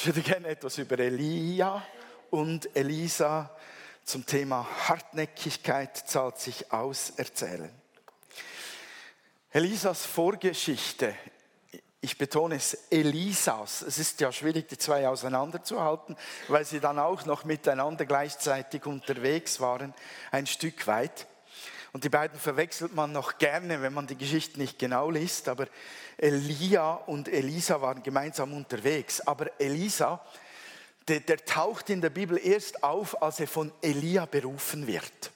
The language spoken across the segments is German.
Ich würde gerne etwas über Elia und Elisa zum Thema Hartnäckigkeit zahlt sich aus erzählen. Elisas Vorgeschichte, ich betone es, Elisas, es ist ja schwierig, die zwei auseinanderzuhalten, weil sie dann auch noch miteinander gleichzeitig unterwegs waren, ein Stück weit. Und die beiden verwechselt man noch gerne, wenn man die Geschichte nicht genau liest, aber Elia und Elisa waren gemeinsam unterwegs. Aber Elisa, der, der taucht in der Bibel erst auf, als er von Elia berufen wird.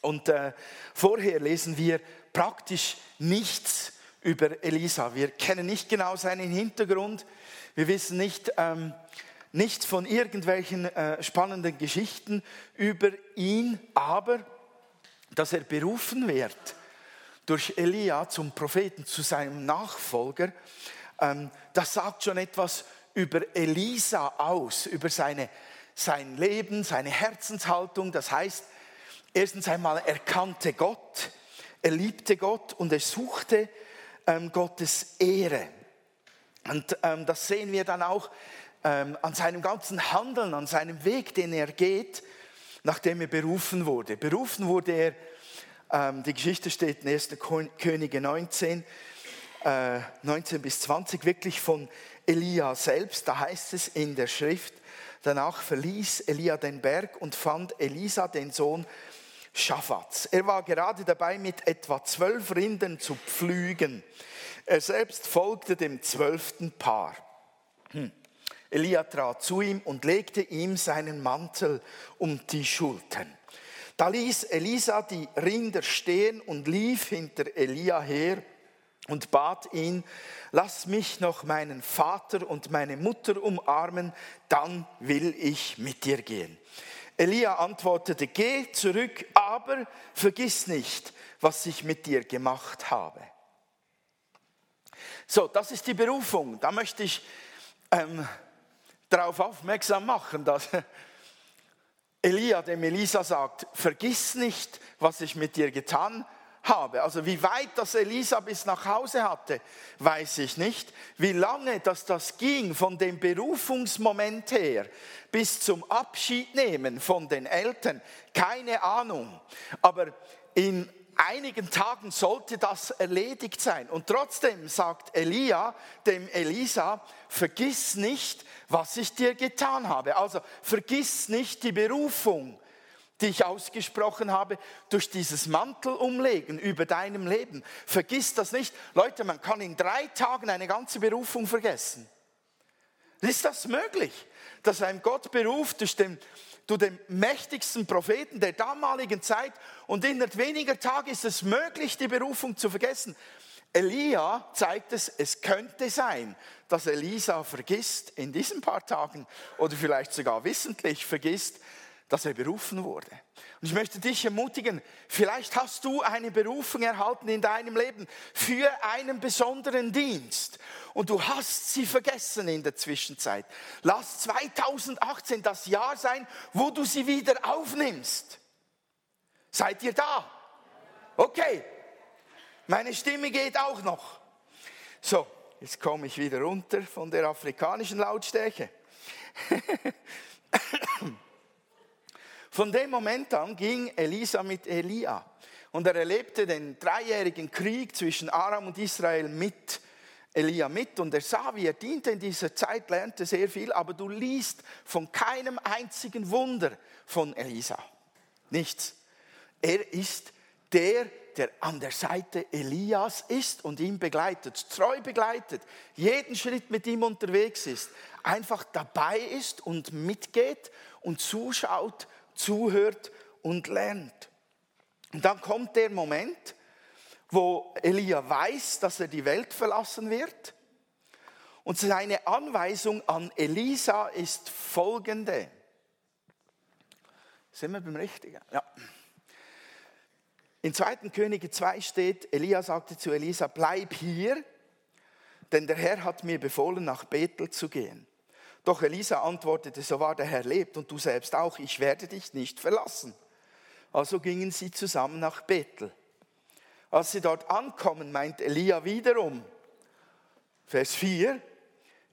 Und äh, vorher lesen wir praktisch nichts über Elisa. Wir kennen nicht genau seinen Hintergrund. Wir wissen nicht, ähm, nichts von irgendwelchen äh, spannenden Geschichten über ihn, aber dass er berufen wird durch Elia zum Propheten, zu seinem Nachfolger, ähm, das sagt schon etwas über Elisa aus, über seine, sein Leben, seine Herzenshaltung. Das heißt, erstens einmal er kannte Gott, er liebte Gott und er suchte ähm, Gottes Ehre. Und ähm, das sehen wir dann auch an seinem ganzen Handeln, an seinem Weg, den er geht, nachdem er berufen wurde. Berufen wurde er, ähm, die Geschichte steht in 1. Könige 19, äh, 19 bis 20, wirklich von Elia selbst. Da heißt es in der Schrift, danach verließ Elia den Berg und fand Elisa, den Sohn Schaffats. Er war gerade dabei, mit etwa zwölf Rinden zu pflügen. Er selbst folgte dem zwölften Paar. Hm. Elia trat zu ihm und legte ihm seinen Mantel um die Schultern. Da ließ Elisa die Rinder stehen und lief hinter Elia her und bat ihn, lass mich noch meinen Vater und meine Mutter umarmen, dann will ich mit dir gehen. Elia antwortete, geh zurück, aber vergiss nicht, was ich mit dir gemacht habe. So, das ist die Berufung. Da möchte ich ähm, darauf aufmerksam machen, dass Elia dem Elisa sagt, vergiss nicht, was ich mit dir getan habe. Also wie weit das Elisa bis nach Hause hatte, weiß ich nicht. Wie lange dass das ging von dem Berufungsmoment her bis zum Abschiednehmen von den Eltern, keine Ahnung. Aber in einigen Tagen sollte das erledigt sein. Und trotzdem sagt Elia dem Elisa, vergiss nicht, was ich dir getan habe. Also vergiss nicht die Berufung, die ich ausgesprochen habe, durch dieses Mantel umlegen über deinem Leben. Vergiss das nicht. Leute, man kann in drei Tagen eine ganze Berufung vergessen. Ist das möglich, dass ein Gott beruft durch den, durch den mächtigsten Propheten der damaligen Zeit und innerhalb weniger Tage ist es möglich, die Berufung zu vergessen? Elia zeigt es, es könnte sein, dass Elisa vergisst in diesen paar Tagen oder vielleicht sogar wissentlich vergisst, dass er berufen wurde. Und ich möchte dich ermutigen, vielleicht hast du eine Berufung erhalten in deinem Leben für einen besonderen Dienst und du hast sie vergessen in der Zwischenzeit. Lass 2018 das Jahr sein, wo du sie wieder aufnimmst. Seid ihr da? Okay, meine Stimme geht auch noch. So, jetzt komme ich wieder runter von der afrikanischen Lautstärke. Von dem Moment an ging Elisa mit Elia und er erlebte den dreijährigen Krieg zwischen Aram und Israel mit Elia mit und er sah, wie er diente in dieser Zeit, lernte sehr viel, aber du liest von keinem einzigen Wunder von Elisa. Nichts. Er ist der, der an der Seite Elias ist und ihn begleitet, treu begleitet, jeden Schritt mit ihm unterwegs ist, einfach dabei ist und mitgeht und zuschaut, zuhört und lernt. Und dann kommt der Moment, wo Elia weiß, dass er die Welt verlassen wird. Und seine Anweisung an Elisa ist folgende. Sind wir beim Richtigen? Ja. In 2. Könige 2 steht, Elia sagte zu Elisa, bleib hier, denn der Herr hat mir befohlen, nach Bethel zu gehen. Doch Elisa antwortete, so wahr der Herr lebt und du selbst auch, ich werde dich nicht verlassen. Also gingen sie zusammen nach Bethel. Als sie dort ankommen, meint Elia wiederum, Vers 4,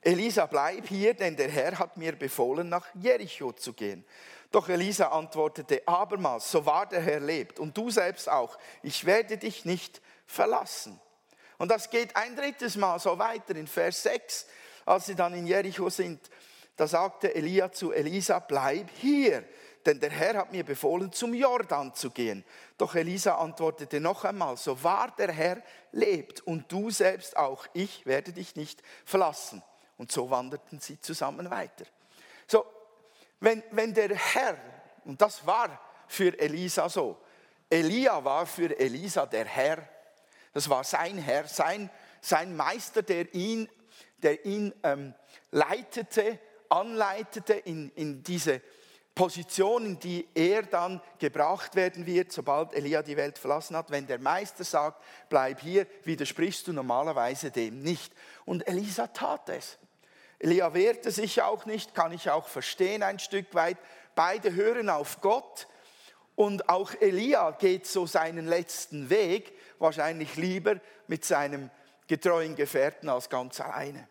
Elisa, bleib hier, denn der Herr hat mir befohlen, nach Jericho zu gehen. Doch Elisa antwortete abermals, so wahr der Herr lebt und du selbst auch, ich werde dich nicht verlassen. Und das geht ein drittes Mal so weiter in Vers 6, als sie dann in Jericho sind. Da sagte Elia zu Elisa, bleib hier, denn der Herr hat mir befohlen, zum Jordan zu gehen. Doch Elisa antwortete noch einmal, so wahr der Herr lebt und du selbst auch, ich werde dich nicht verlassen. Und so wanderten sie zusammen weiter. So, wenn, wenn der Herr, und das war für Elisa so, Elia war für Elisa der Herr, das war sein Herr, sein, sein Meister, der ihn, der ihn ähm, leitete, anleitete in, in diese Position, in die er dann gebracht werden wird, sobald Elia die Welt verlassen hat. Wenn der Meister sagt, bleib hier, widersprichst du normalerweise dem nicht. Und Elisa tat es. Elia wehrte sich auch nicht, kann ich auch verstehen ein Stück weit. Beide hören auf Gott und auch Elia geht so seinen letzten Weg, wahrscheinlich lieber mit seinem getreuen Gefährten als ganz alleine.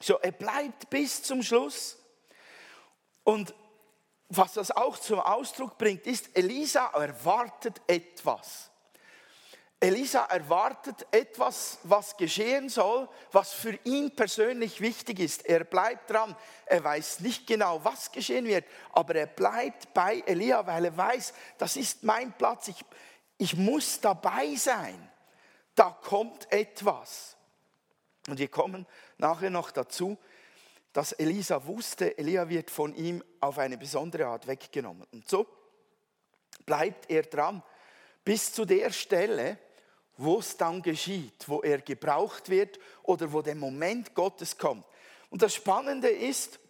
So, er bleibt bis zum Schluss. Und was das auch zum Ausdruck bringt, ist, Elisa erwartet etwas. Elisa erwartet etwas, was geschehen soll, was für ihn persönlich wichtig ist. Er bleibt dran. Er weiß nicht genau, was geschehen wird, aber er bleibt bei Elia, weil er weiß, das ist mein Platz. Ich, ich muss dabei sein. Da kommt etwas. Und wir kommen nachher noch dazu, dass Elisa wusste, Elia wird von ihm auf eine besondere Art weggenommen. Und so bleibt er dran bis zu der Stelle, wo es dann geschieht, wo er gebraucht wird oder wo der Moment Gottes kommt. Und das Spannende ist,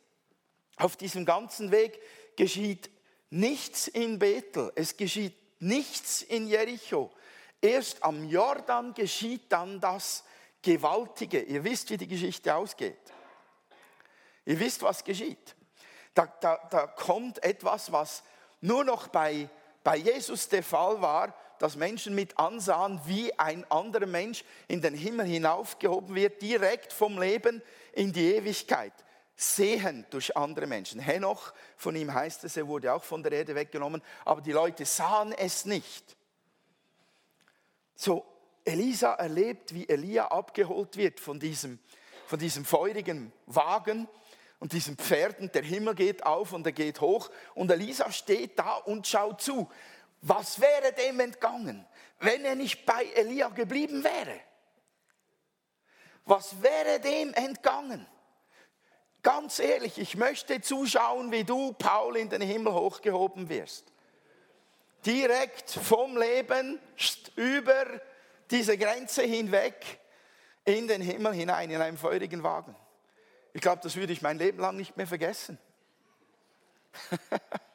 auf diesem ganzen Weg geschieht nichts in Bethel, es geschieht nichts in Jericho. Erst am Jordan geschieht dann das Gewaltige. Ihr wisst, wie die Geschichte ausgeht. Ihr wisst, was geschieht. Da, da, da kommt etwas, was nur noch bei, bei Jesus der Fall war, dass Menschen mit ansahen, wie ein anderer Mensch in den Himmel hinaufgehoben wird, direkt vom Leben in die Ewigkeit. Sehen durch andere Menschen. Henoch, von ihm heißt es, er wurde auch von der Erde weggenommen, aber die Leute sahen es nicht. So, Elisa erlebt, wie Elia abgeholt wird von diesem, von diesem feurigen Wagen und diesen Pferden. Der Himmel geht auf und er geht hoch und Elisa steht da und schaut zu. Was wäre dem entgangen, wenn er nicht bei Elia geblieben wäre? Was wäre dem entgangen? Ganz ehrlich, ich möchte zuschauen, wie du, Paul, in den Himmel hochgehoben wirst. Direkt vom Leben über diese Grenze hinweg in den Himmel hinein, in einem feurigen Wagen. Ich glaube, das würde ich mein Leben lang nicht mehr vergessen.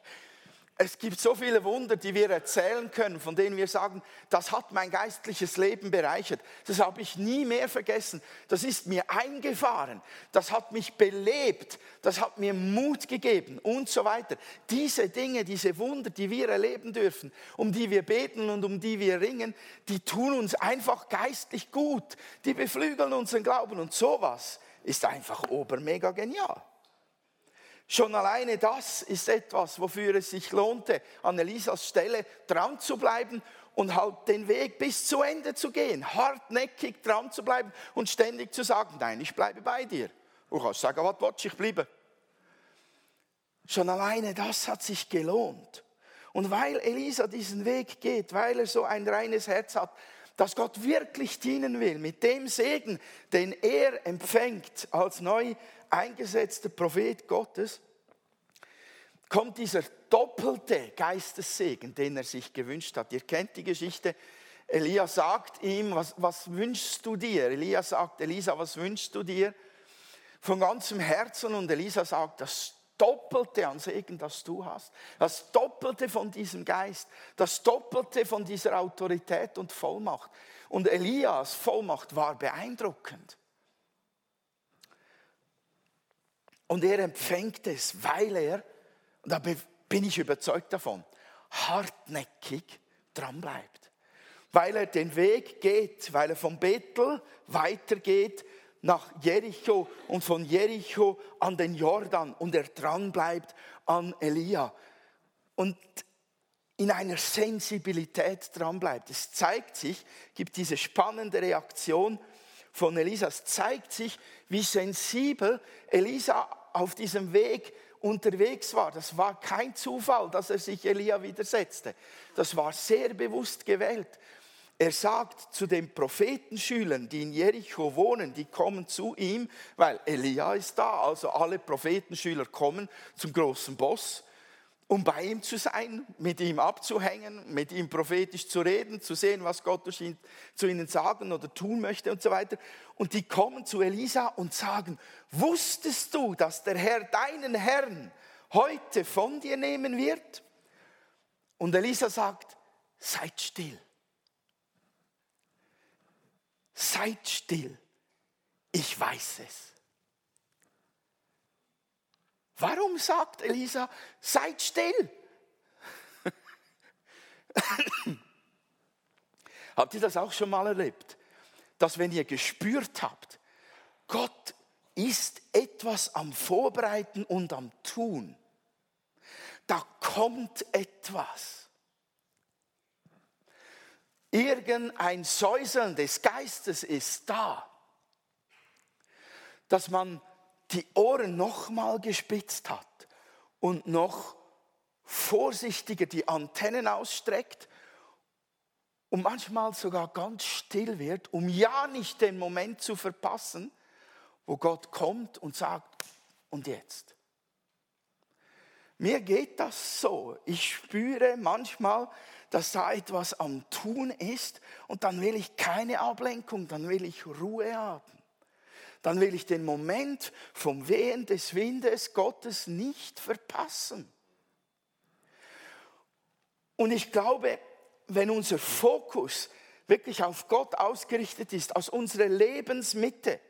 Es gibt so viele Wunder, die wir erzählen können, von denen wir sagen, das hat mein geistliches Leben bereichert. Das habe ich nie mehr vergessen. Das ist mir eingefahren. Das hat mich belebt. Das hat mir Mut gegeben und so weiter. Diese Dinge, diese Wunder, die wir erleben dürfen, um die wir beten und um die wir ringen, die tun uns einfach geistlich gut. Die beflügeln unseren Glauben und sowas ist einfach obermega genial. Schon alleine das ist etwas, wofür es sich lohnte, an Elisas Stelle dran zu bleiben und halt den Weg bis zu Ende zu gehen, hartnäckig dran zu bleiben und ständig zu sagen, nein, ich bleibe bei dir. Du kannst sagen, was willst ich bleibe. Schon alleine das hat sich gelohnt. Und weil Elisa diesen Weg geht, weil er so ein reines Herz hat, dass Gott wirklich dienen will mit dem Segen, den er empfängt als neu eingesetzter Prophet Gottes, kommt dieser doppelte Geistessegen, den er sich gewünscht hat. Ihr kennt die Geschichte. Elia sagt ihm, was, was wünschst du dir? Elia sagt, Elisa, was wünschst du dir? Von ganzem Herzen und Elisa sagt, das Doppelte an Segen, das du hast. Das Doppelte von diesem Geist. Das Doppelte von dieser Autorität und Vollmacht. Und Elias Vollmacht war beeindruckend. Und er empfängt es, weil er, und da bin ich überzeugt davon, hartnäckig dranbleibt. Weil er den Weg geht, weil er vom Bethel weitergeht nach Jericho und von Jericho an den Jordan und er dran bleibt an Elia und in einer Sensibilität dran bleibt. Es zeigt sich, gibt diese spannende Reaktion von Elisa, es zeigt sich, wie sensibel Elisa auf diesem Weg unterwegs war. Das war kein Zufall, dass er sich Elia widersetzte. Das war sehr bewusst gewählt. Er sagt zu den Prophetenschülern, die in Jericho wohnen, die kommen zu ihm, weil Elia ist da, also alle Prophetenschüler kommen zum großen Boss, um bei ihm zu sein, mit ihm abzuhängen, mit ihm prophetisch zu reden, zu sehen, was Gott durch ihn, zu ihnen sagen oder tun möchte und so weiter. Und die kommen zu Elisa und sagen, wusstest du, dass der Herr deinen Herrn heute von dir nehmen wird? Und Elisa sagt, seid still. seid still, ich weiß es. Warum sagt Elisa, seid still? habt ihr das auch schon mal erlebt? Dass wenn ihr gespürt habt, Gott ist etwas am Vorbereiten und am Tun, da kommt etwas irgendein Säuseln des Geistes ist da, dass man die Ohren nochmal gespitzt hat und noch vorsichtiger die Antennen ausstreckt und manchmal sogar ganz still wird, um ja nicht den Moment zu verpassen, wo Gott kommt und sagt, und jetzt? Mir geht das so. Ich spüre manchmal, dass da etwas am Tun ist und dann will ich keine Ablenkung, dann will ich Ruhe haben. Dann will ich den Moment vom Wehen des Windes Gottes nicht verpassen. Und ich glaube, wenn unser Fokus wirklich auf Gott ausgerichtet ist, aus unserer Lebensmitte,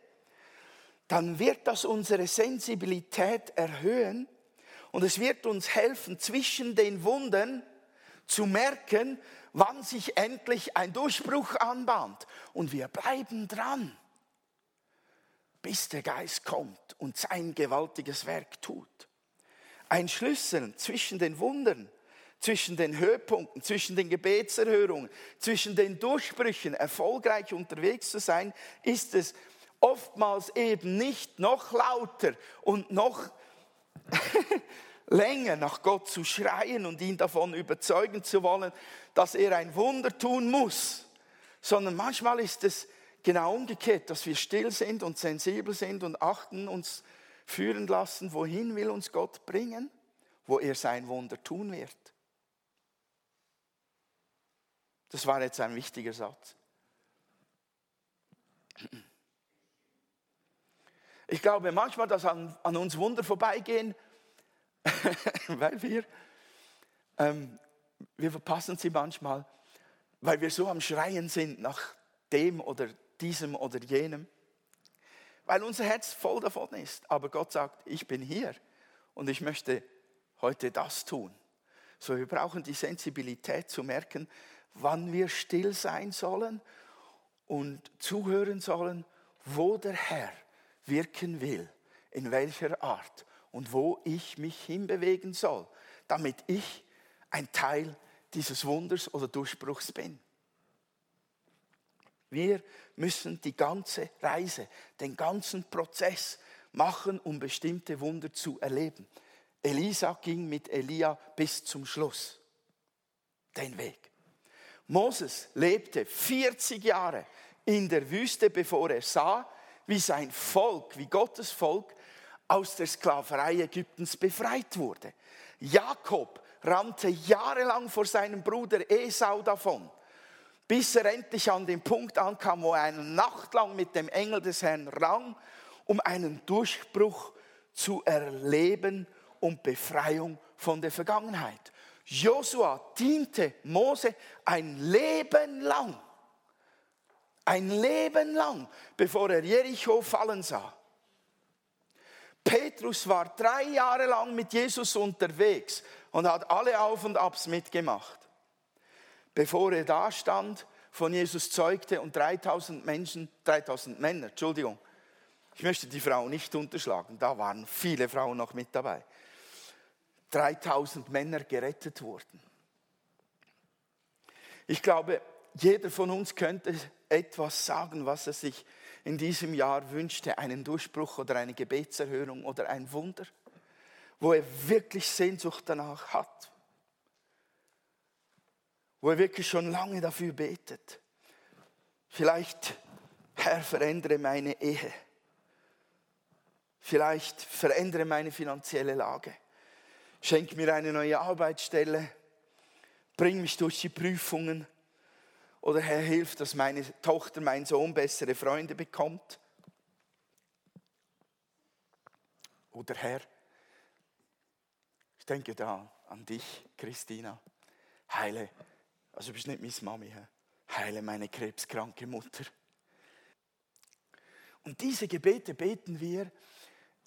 dann wird das unsere Sensibilität erhöhen und es wird uns helfen, zwischen den Wunden zu merken, wann sich endlich ein Durchbruch anbahnt. Und wir bleiben dran, bis der Geist kommt und sein gewaltiges Werk tut. Ein Schlüssel zwischen den Wundern, zwischen den Höhepunkten, zwischen den Gebetserhörungen, zwischen den Durchbrüchen erfolgreich unterwegs zu sein, ist es oftmals eben nicht noch lauter und noch länger nach Gott zu schreien und ihn davon überzeugen zu wollen, dass er ein Wunder tun muss, sondern manchmal ist es genau umgekehrt, dass wir still sind und sensibel sind und achten, uns führen lassen, wohin will uns Gott bringen, wo er sein Wunder tun wird. Das war jetzt ein wichtiger Satz. Ich glaube manchmal, dass an, an uns Wunder vorbeigehen, weil wir, ähm, wir verpassen sie manchmal, weil wir so am Schreien sind nach dem oder diesem oder jenem, weil unser Herz voll davon ist. Aber Gott sagt, ich bin hier und ich möchte heute das tun. So, wir brauchen die Sensibilität zu merken, wann wir still sein sollen und zuhören sollen, wo der Herr wirken will, in welcher Art und wo ich mich hinbewegen soll, damit ich ein Teil dieses Wunders oder Durchbruchs bin. Wir müssen die ganze Reise, den ganzen Prozess machen, um bestimmte Wunder zu erleben. Elisa ging mit Elia bis zum Schluss den Weg. Moses lebte 40 Jahre in der Wüste, bevor er sah, wie sein Volk, wie Gottes Volk aus der Sklaverei Ägyptens befreit wurde. Jakob rannte jahrelang vor seinem Bruder Esau davon, bis er endlich an den Punkt ankam, wo er eine Nacht lang mit dem Engel des Herrn rang, um einen Durchbruch zu erleben und Befreiung von der Vergangenheit. Josua diente Mose ein Leben lang, ein Leben lang, bevor er Jericho fallen sah. Petrus war drei Jahre lang mit Jesus unterwegs und hat alle Auf und Abs mitgemacht. Bevor er da stand, von Jesus zeugte und 3000 Menschen, 3000 Männer, Entschuldigung, Ich möchte die Frau nicht unterschlagen, da waren viele Frauen noch mit dabei. 3000 Männer gerettet wurden. Ich glaube, jeder von uns könnte etwas sagen, was er sich in diesem Jahr wünschte, einen Durchbruch oder eine Gebetserhörung oder ein Wunder, wo er wirklich Sehnsucht danach hat, wo er wirklich schon lange dafür betet. Vielleicht, Herr, verändere meine Ehe. Vielleicht verändere meine finanzielle Lage. Schenk mir eine neue Arbeitsstelle. Bring mich durch die Prüfungen. Oder Herr, hilf, dass meine Tochter, mein Sohn bessere Freunde bekommt. Oder Herr, ich denke da an dich, Christina. Heile, also du bist nicht meine Mami, heile meine krebskranke Mutter. Und diese Gebete beten wir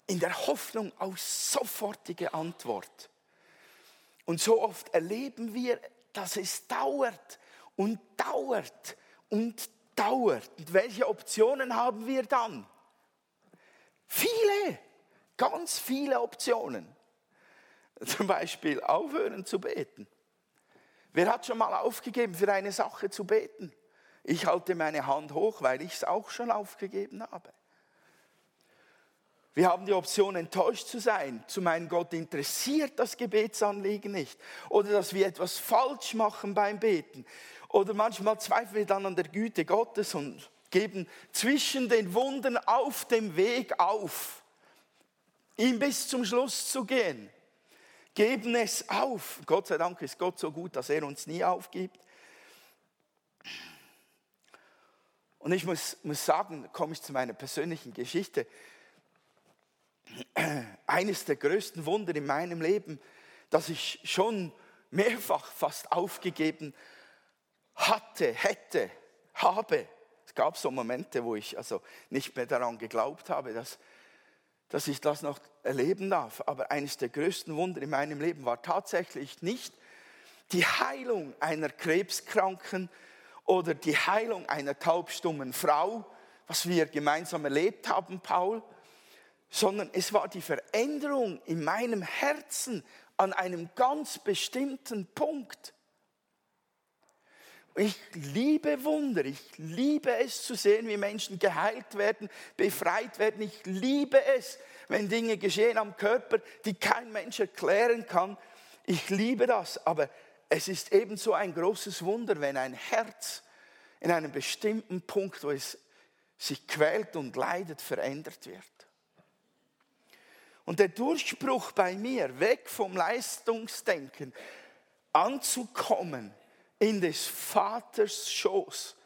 in der Hoffnung auf sofortige Antwort. Und so oft erleben wir, dass es dauert und dauert und dauert. Und welche Optionen haben wir dann? Viele, ganz viele Optionen. Zum Beispiel aufhören zu beten. Wer hat schon mal aufgegeben, für eine Sache zu beten? Ich halte meine Hand hoch, weil ich es auch schon aufgegeben habe. Wir haben die Option, enttäuscht zu sein, zu meinen Gott interessiert das Gebetsanliegen nicht. Oder dass wir etwas falsch machen beim Beten. Oder manchmal zweifeln wir dann an der Güte Gottes und geben zwischen den Wunden auf dem Weg auf, ihm bis zum Schluss zu gehen. Geben es auf. Gott sei Dank ist Gott so gut, dass er uns nie aufgibt. Und ich muss, muss sagen, komme ich zu meiner persönlichen Geschichte eines der größten Wunder in meinem Leben, das ich schon mehrfach fast aufgegeben hatte, hätte, habe. Es gab so Momente, wo ich also nicht mehr daran geglaubt habe, dass, dass ich das noch erleben darf. Aber eines der größten Wunder in meinem Leben war tatsächlich nicht die Heilung einer Krebskranken oder die Heilung einer taubstummen Frau, was wir gemeinsam erlebt haben, Paul, sondern es war die Veränderung in meinem Herzen an einem ganz bestimmten Punkt. Ich liebe Wunder, ich liebe es zu sehen, wie Menschen geheilt werden, befreit werden. Ich liebe es, wenn Dinge geschehen am Körper, die kein Mensch erklären kann. Ich liebe das, aber es ist ebenso ein großes Wunder, wenn ein Herz in einem bestimmten Punkt, wo es sich quält und leidet, verändert wird. Und der Durchbruch bei mir, weg vom Leistungsdenken, anzukommen in des Vaters Schoß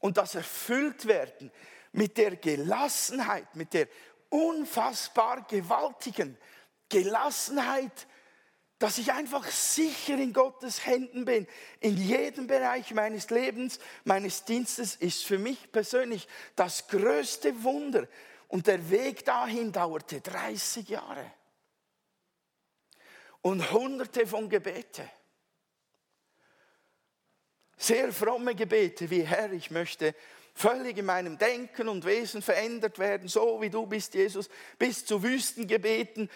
und das erfüllt werden mit der Gelassenheit, mit der unfassbar gewaltigen Gelassenheit, dass ich einfach sicher in Gottes Händen bin. In jedem Bereich meines Lebens, meines Dienstes ist für mich persönlich das größte Wunder, und der Weg dahin dauerte 30 Jahre. Und hunderte von Gebete. Sehr fromme Gebete wie Herr, ich möchte völlig in meinem Denken und Wesen verändert werden, so wie du bist, Jesus, bis zu Wüstengebeten.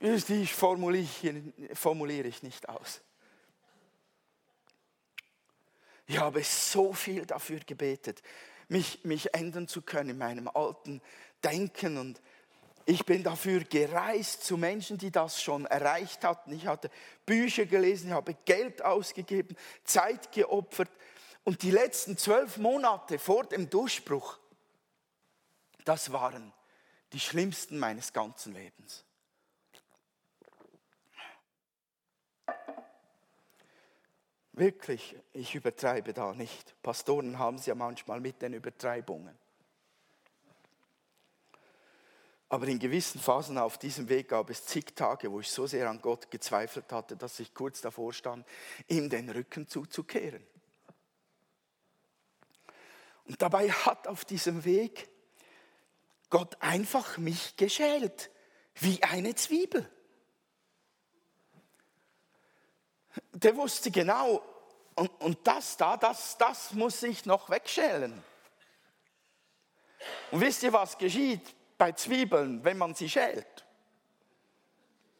Die formuliere, ich nicht aus. Ich habe so viel dafür gebetet, mich, mich ändern zu können in meinem alten Denken. Und ich bin dafür gereist zu Menschen, die das schon erreicht hatten. Ich hatte Bücher gelesen, ich habe Geld ausgegeben, Zeit geopfert. Und die letzten zwölf Monate vor dem Durchbruch, das waren die schlimmsten meines ganzen Lebens. Wirklich, ich übertreibe da nicht. Pastoren haben es ja manchmal mit den Übertreibungen. Aber in gewissen Phasen auf diesem Weg gab es zig Tage, wo ich so sehr an Gott gezweifelt hatte, dass ich kurz davor stand, ihm den Rücken zuzukehren. Und dabei hat auf diesem Weg Gott einfach mich geschält, wie eine Zwiebel. der wusste genau, und, und das da, das, das muss ich noch wegschälen. Und wisst ihr, was geschieht bei Zwiebeln, wenn man sie schält?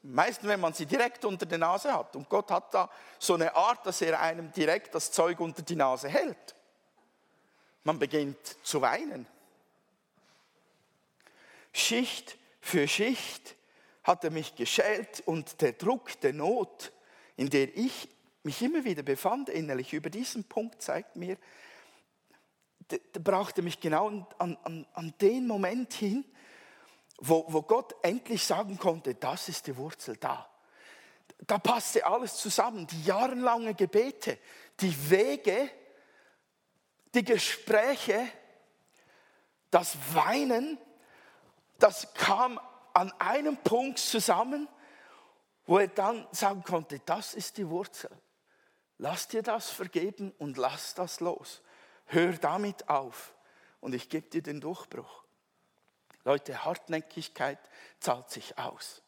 Meistens, wenn man sie direkt unter der Nase hat. Und Gott hat da so eine Art, dass er einem direkt das Zeug unter die Nase hält. Man beginnt zu weinen. Schicht für Schicht hat er mich geschält und der Druck der Not, in der ich mich immer wieder befand innerlich, über diesen Punkt zeigt mir, der, brachte mich genau an, an, an den Moment hin, wo, wo Gott endlich sagen konnte, das ist die Wurzel da. Da passte alles zusammen, die jahrelange Gebete, die Wege, die Gespräche, das Weinen, das kam an einem Punkt zusammen, wo er dann sagen konnte, das ist die Wurzel. Lass dir das vergeben und lass das los. Hör damit auf und ich gebe dir den Durchbruch. Leute, Hartnäckigkeit zahlt sich aus.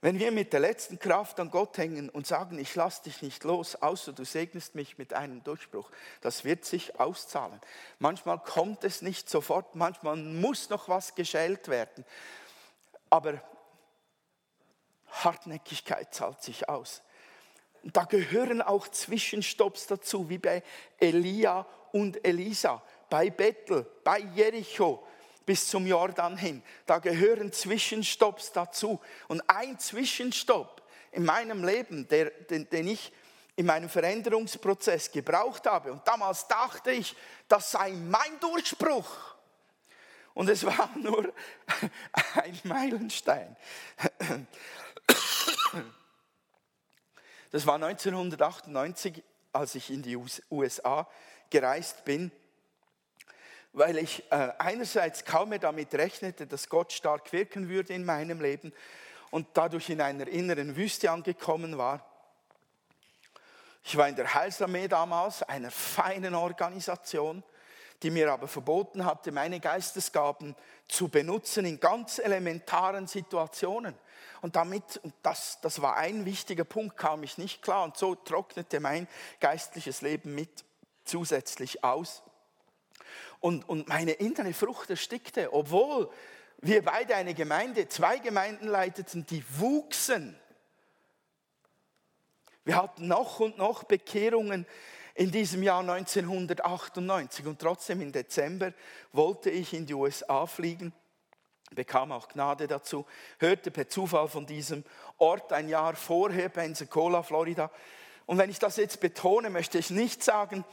Wenn wir mit der letzten Kraft an Gott hängen und sagen, ich lasse dich nicht los, außer du segnest mich mit einem Durchbruch, das wird sich auszahlen. Manchmal kommt es nicht sofort, manchmal muss noch was geschält werden. Aber Hartnäckigkeit zahlt sich aus. Da gehören auch Zwischenstopps dazu, wie bei Elia und Elisa, bei Bethel, bei Jericho, bis zum Jordan hin. Da gehören Zwischenstopps dazu. Und ein Zwischenstopp in meinem Leben, der, den, den ich in meinem Veränderungsprozess gebraucht habe. Und damals dachte ich, das sei mein Durchbruch. Und es war nur ein Meilenstein. Das war 1998, als ich in die USA gereist bin weil ich äh, einerseits kaum mehr damit rechnete, dass Gott stark wirken würde in meinem Leben und dadurch in einer inneren Wüste angekommen war. Ich war in der Heilsarmee damals, einer feinen Organisation, die mir aber verboten hatte, meine Geistesgaben zu benutzen in ganz elementaren Situationen. Und damit, und das, das war ein wichtiger Punkt, kam ich nicht klar. Und so trocknete mein geistliches Leben mit zusätzlich aus und, und meine innere Frucht erstickte, obwohl wir beide eine Gemeinde, zwei Gemeinden leiteten, die wuchsen. Wir hatten noch und noch Bekehrungen in diesem Jahr 1998 und trotzdem im Dezember wollte ich in die USA fliegen, bekam auch Gnade dazu, hörte per Zufall von diesem Ort ein Jahr vorher, Pensacola, Florida. Und wenn ich das jetzt betone, möchte ich nicht sagen,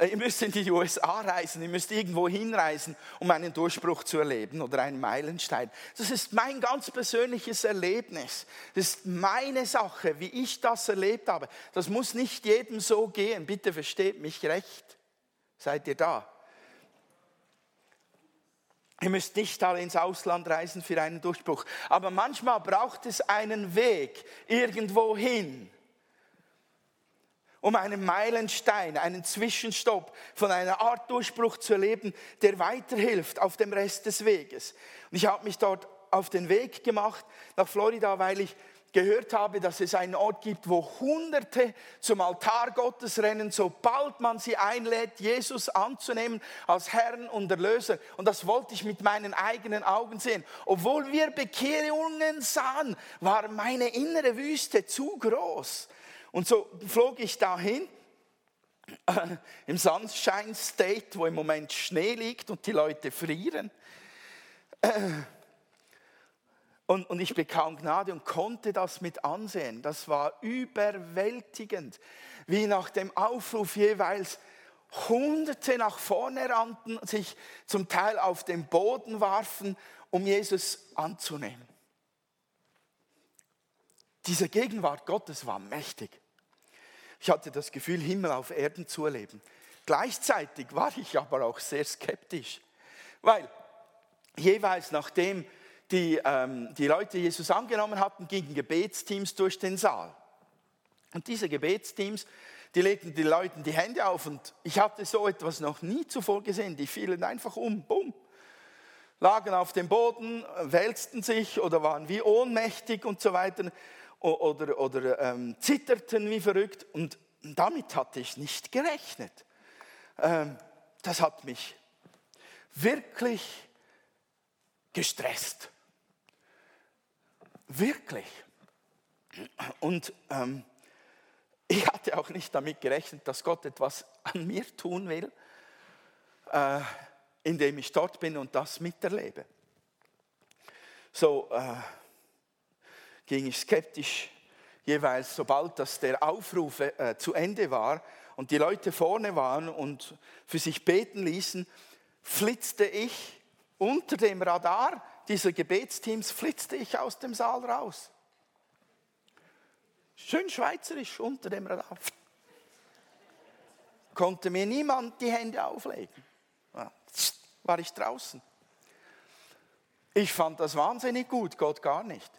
ihr müsst in die USA reisen, ihr müsst irgendwo hinreisen, um einen Durchbruch zu erleben oder einen Meilenstein. Das ist mein ganz persönliches Erlebnis. Das ist meine Sache, wie ich das erlebt habe. Das muss nicht jedem so gehen. Bitte versteht mich recht. Seid ihr da? Ihr müsst nicht alle ins Ausland reisen für einen Durchbruch. Aber manchmal braucht es einen Weg irgendwo hin um einen Meilenstein, einen Zwischenstopp von einer Art Durchbruch zu erleben, der weiterhilft auf dem Rest des Weges. Und ich habe mich dort auf den Weg gemacht nach Florida, weil ich gehört habe, dass es einen Ort gibt, wo Hunderte zum Altar Gottes rennen, sobald man sie einlädt, Jesus anzunehmen als Herrn und Erlöser. Und das wollte ich mit meinen eigenen Augen sehen. Obwohl wir Bekehrungen sahen, war meine innere Wüste zu groß. Und so flog ich dahin äh, im Sunshine State, wo im Moment Schnee liegt und die Leute frieren. Äh, und, und ich bekam Gnade und konnte das mit ansehen. Das war überwältigend, wie nach dem Aufruf jeweils Hunderte nach vorne rannten, sich zum Teil auf den Boden warfen, um Jesus anzunehmen. Diese Gegenwart Gottes war mächtig. Ich hatte das Gefühl, Himmel auf Erden zu erleben. Gleichzeitig war ich aber auch sehr skeptisch, weil jeweils nachdem die, ähm, die Leute Jesus angenommen hatten, gingen Gebetsteams durch den Saal. Und diese Gebetsteams, die legten den Leuten die Hände auf und ich hatte so etwas noch nie zuvor gesehen. Die fielen einfach um, bumm, lagen auf dem Boden, wälzten sich oder waren wie ohnmächtig und so weiter oder, oder ähm, zitterten wie verrückt. Und damit hatte ich nicht gerechnet. Ähm, das hat mich wirklich gestresst. Wirklich. Und ähm, ich hatte auch nicht damit gerechnet, dass Gott etwas an mir tun will, äh, indem ich dort bin und das miterlebe. So äh, ging ich skeptisch jeweils, sobald das der Aufruf äh, zu Ende war und die Leute vorne waren und für sich beten ließen, flitzte ich unter dem Radar dieser Gebetsteams, flitzte ich aus dem Saal raus. Schön schweizerisch unter dem Radar. Konnte mir niemand die Hände auflegen. War ich draußen. Ich fand das wahnsinnig gut, Gott gar nicht.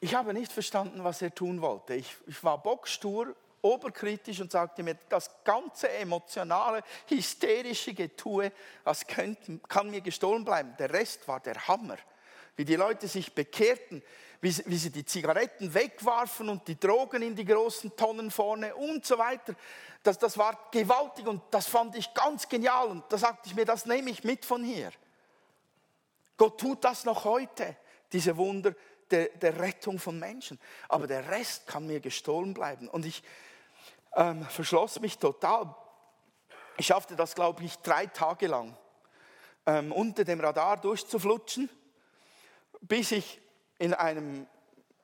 Ich habe nicht verstanden, was er tun wollte. Ich, ich war bockstur, oberkritisch und sagte mir, das ganze emotionale, hysterische Getue, das könnte, kann mir gestohlen bleiben. Der Rest war der Hammer. Wie die Leute sich bekehrten, wie, wie sie die Zigaretten wegwarfen und die Drogen in die großen Tonnen vorne und so weiter. Das, das war gewaltig und das fand ich ganz genial. Und da sagte ich mir, das nehme ich mit von hier. Gott tut das noch heute, diese Wunder der, der Rettung von Menschen. Aber der Rest kann mir gestohlen bleiben. Und ich ähm, verschloss mich total. Ich schaffte das, glaube ich, drei Tage lang, ähm, unter dem Radar durchzuflutschen, bis ich in einem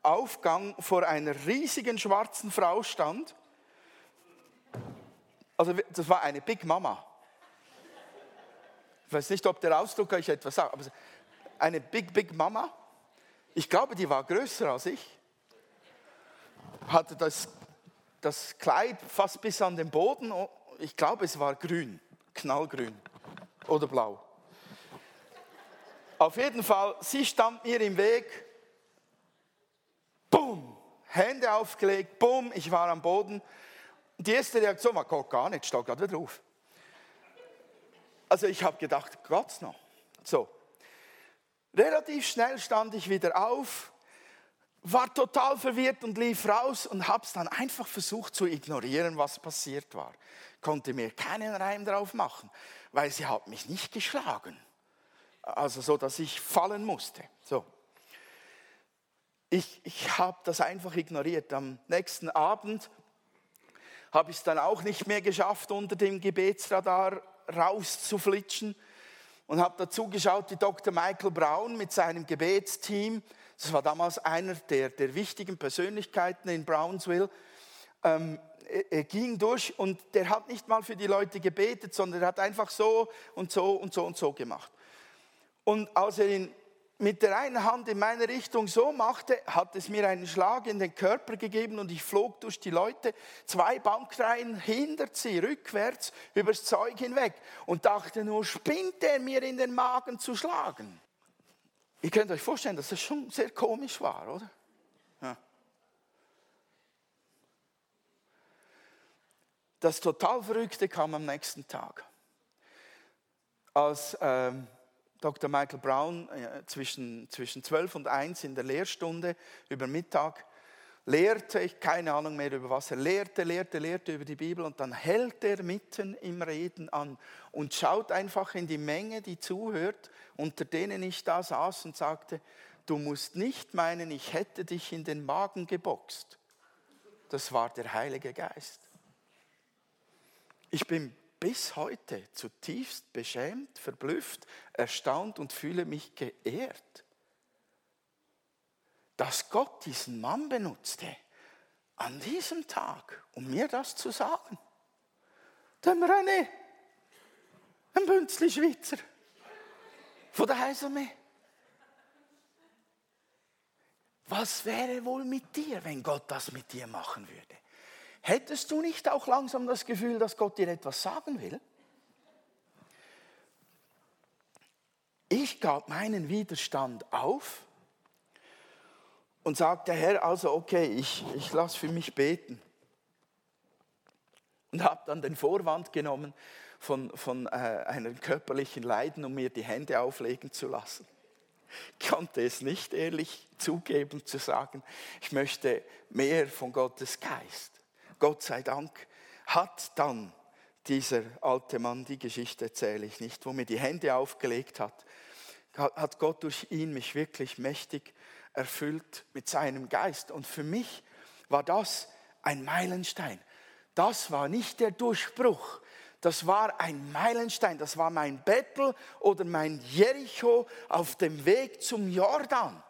Aufgang vor einer riesigen schwarzen Frau stand. Also das war eine Big Mama. Ich weiß nicht, ob der Ausdruck euch etwas sagt, aber eine Big, Big Mama ich glaube, die war größer als ich. Hatte das, das Kleid fast bis an den Boden. Ich glaube, es war grün, knallgrün oder blau. Auf jeden Fall, sie stand mir im Weg. Bumm, Hände aufgelegt, bumm, ich war am Boden. Die erste Reaktion war, Gott, gar nicht, stau gerade drauf. Also ich habe gedacht, Gott noch. So, Relativ schnell stand ich wieder auf, war total verwirrt und lief raus und habe es dann einfach versucht zu ignorieren, was passiert war. Konnte mir keinen Reim drauf machen, weil sie hat mich nicht geschlagen. Also so, dass ich fallen musste. So. Ich, ich habe das einfach ignoriert. Am nächsten Abend habe ich es dann auch nicht mehr geschafft, unter dem Gebetsradar rauszuflitschen und habe dazu geschaut, wie Dr. Michael Brown mit seinem Gebetsteam, das war damals einer der, der wichtigen Persönlichkeiten in Brownsville, ähm, er, er ging durch und der hat nicht mal für die Leute gebetet, sondern er hat einfach so und so und so und so gemacht. Und als er in mit der einen Hand in meine Richtung so machte, hat es mir einen Schlag in den Körper gegeben und ich flog durch die Leute zwei Bankreihen hinter sie, rückwärts, übers Zeug hinweg und dachte nur, spinnt er mir in den Magen zu schlagen? Ihr könnt euch vorstellen, dass das schon sehr komisch war, oder? Das total Verrückte kam am nächsten Tag. Als ähm, Dr. Michael Brown äh, zwischen, zwischen 12 und 1 in der Lehrstunde über Mittag lehrte, ich keine Ahnung mehr über was, er lehrte, lehrte, lehrte über die Bibel und dann hält er mitten im Reden an und schaut einfach in die Menge, die zuhört, unter denen ich da saß und sagte, du musst nicht meinen, ich hätte dich in den Magen geboxt. Das war der Heilige Geist. Ich bin bis heute zutiefst beschämt, verblüfft, erstaunt und fühle mich geehrt, dass Gott diesen Mann benutzte an diesem Tag, um mir das zu sagen. Dem René, ein Bünzli Schweizer von der Heiselme. Was wäre wohl mit dir, wenn Gott das mit dir machen würde? Hättest du nicht auch langsam das Gefühl, dass Gott dir etwas sagen will? Ich gab meinen Widerstand auf und sagte, Herr, also okay, ich, ich lasse für mich beten. Und habe dann den Vorwand genommen von, von äh, einem körperlichen Leiden, um mir die Hände auflegen zu lassen. Ich konnte es nicht ehrlich zugeben zu sagen, ich möchte mehr von Gottes Geist. Gott sei Dank, hat dann dieser alte Mann, die Geschichte erzähle ich nicht, wo mir die Hände aufgelegt hat, hat Gott durch ihn mich wirklich mächtig erfüllt mit seinem Geist. Und für mich war das ein Meilenstein. Das war nicht der Durchbruch, das war ein Meilenstein, das war mein Bettel oder mein Jericho auf dem Weg zum Jordan.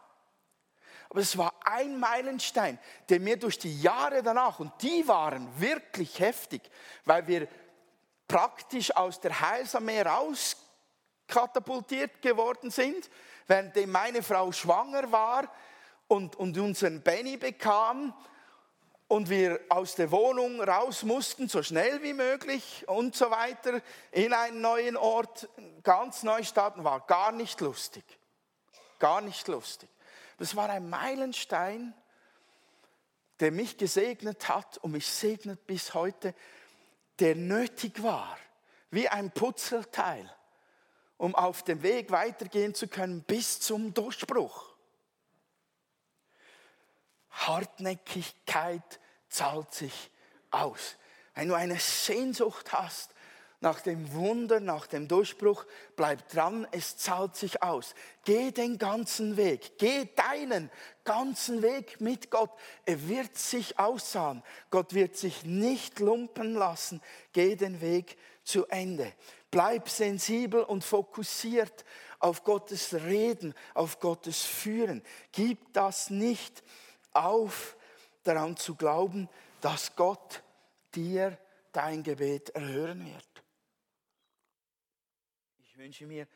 Aber es war ein Meilenstein, der mir durch die Jahre danach, und die waren wirklich heftig, weil wir praktisch aus der Heilsarmee rauskatapultiert geworden sind, während meine Frau schwanger war und, und unseren Benny bekam und wir aus der Wohnung raus mussten, so schnell wie möglich und so weiter, in einen neuen Ort, ganz neu starten, war gar nicht lustig. Gar nicht lustig. Das war ein Meilenstein, der mich gesegnet hat und mich segnet bis heute, der nötig war, wie ein Putzelteil, um auf dem Weg weitergehen zu können bis zum Durchbruch. Hartnäckigkeit zahlt sich aus. Wenn du eine Sehnsucht hast nach dem Wunder, nach dem Durchbruch, bleib dran, es zahlt sich aus. Geh den ganzen Weg, geh deinen ganzen Weg mit Gott. Er wird sich auszahlen. Gott wird sich nicht lumpen lassen. Geh den Weg zu Ende. Bleib sensibel und fokussiert auf Gottes Reden, auf Gottes Führen. Gib das nicht auf, daran zu glauben, dass Gott dir dein Gebet erhören wird. Wünsche mir,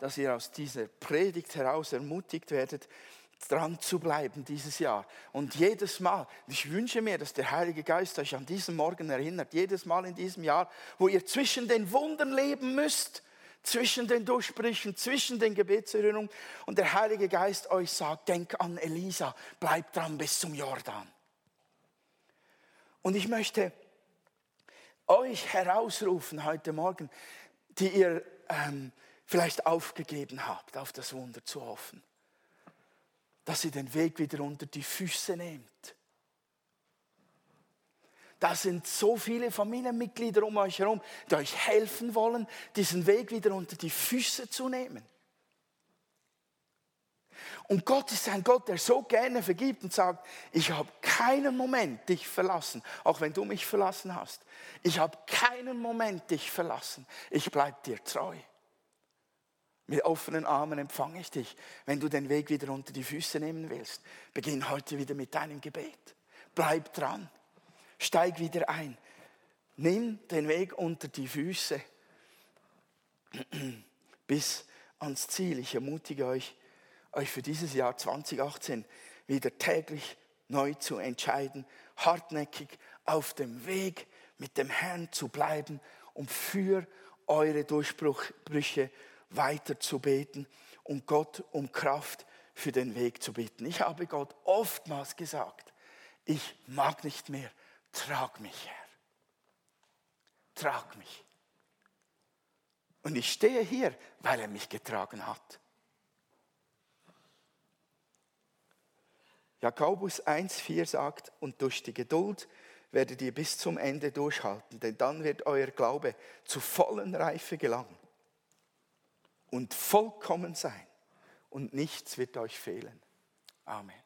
dass ihr aus dieser Predigt heraus ermutigt werdet, dran zu bleiben dieses Jahr. Und jedes Mal, ich wünsche mir, dass der Heilige Geist euch an diesen Morgen erinnert, jedes Mal in diesem Jahr, wo ihr zwischen den Wundern leben müsst, zwischen den Durchbrüchen, zwischen den Gebetserhörungen und der Heilige Geist euch sagt, denk an Elisa, bleib dran bis zum Jordan. Und ich möchte euch herausrufen heute Morgen, die ihr ähm, vielleicht aufgegeben habt, auf das Wunder zu hoffen, dass ihr den Weg wieder unter die Füße nehmt da sind so viele Familienmitglieder um euch herum, die euch helfen wollen, diesen Weg wieder unter die Füße zu nehmen. Und Gott ist ein Gott, der so gerne vergibt und sagt, ich habe keinen Moment dich verlassen, auch wenn du mich verlassen hast. Ich habe keinen Moment dich verlassen. Ich bleibe dir treu. Mit offenen Armen empfange ich dich. Wenn du den Weg wieder unter die Füße nehmen willst, beginn heute wieder mit deinem Gebet. Bleib dran. Steig wieder ein. Nimm den Weg unter die Füße bis ans Ziel. Ich ermutige euch, euch für dieses Jahr 2018 wieder täglich neu zu entscheiden, hartnäckig auf dem Weg mit dem Herrn zu bleiben und für eure Durchbrüche weiter zu beten und Gott um Kraft für den Weg zu bitten. Ich habe Gott oftmals gesagt, ich mag nicht mehr trag mich, Herr. Trag mich. Und ich stehe hier, weil er mich getragen hat. Jakobus 1,4 sagt, und durch die Geduld werdet ihr bis zum Ende durchhalten, denn dann wird euer Glaube zu vollen Reife gelangen und vollkommen sein und nichts wird euch fehlen. Amen.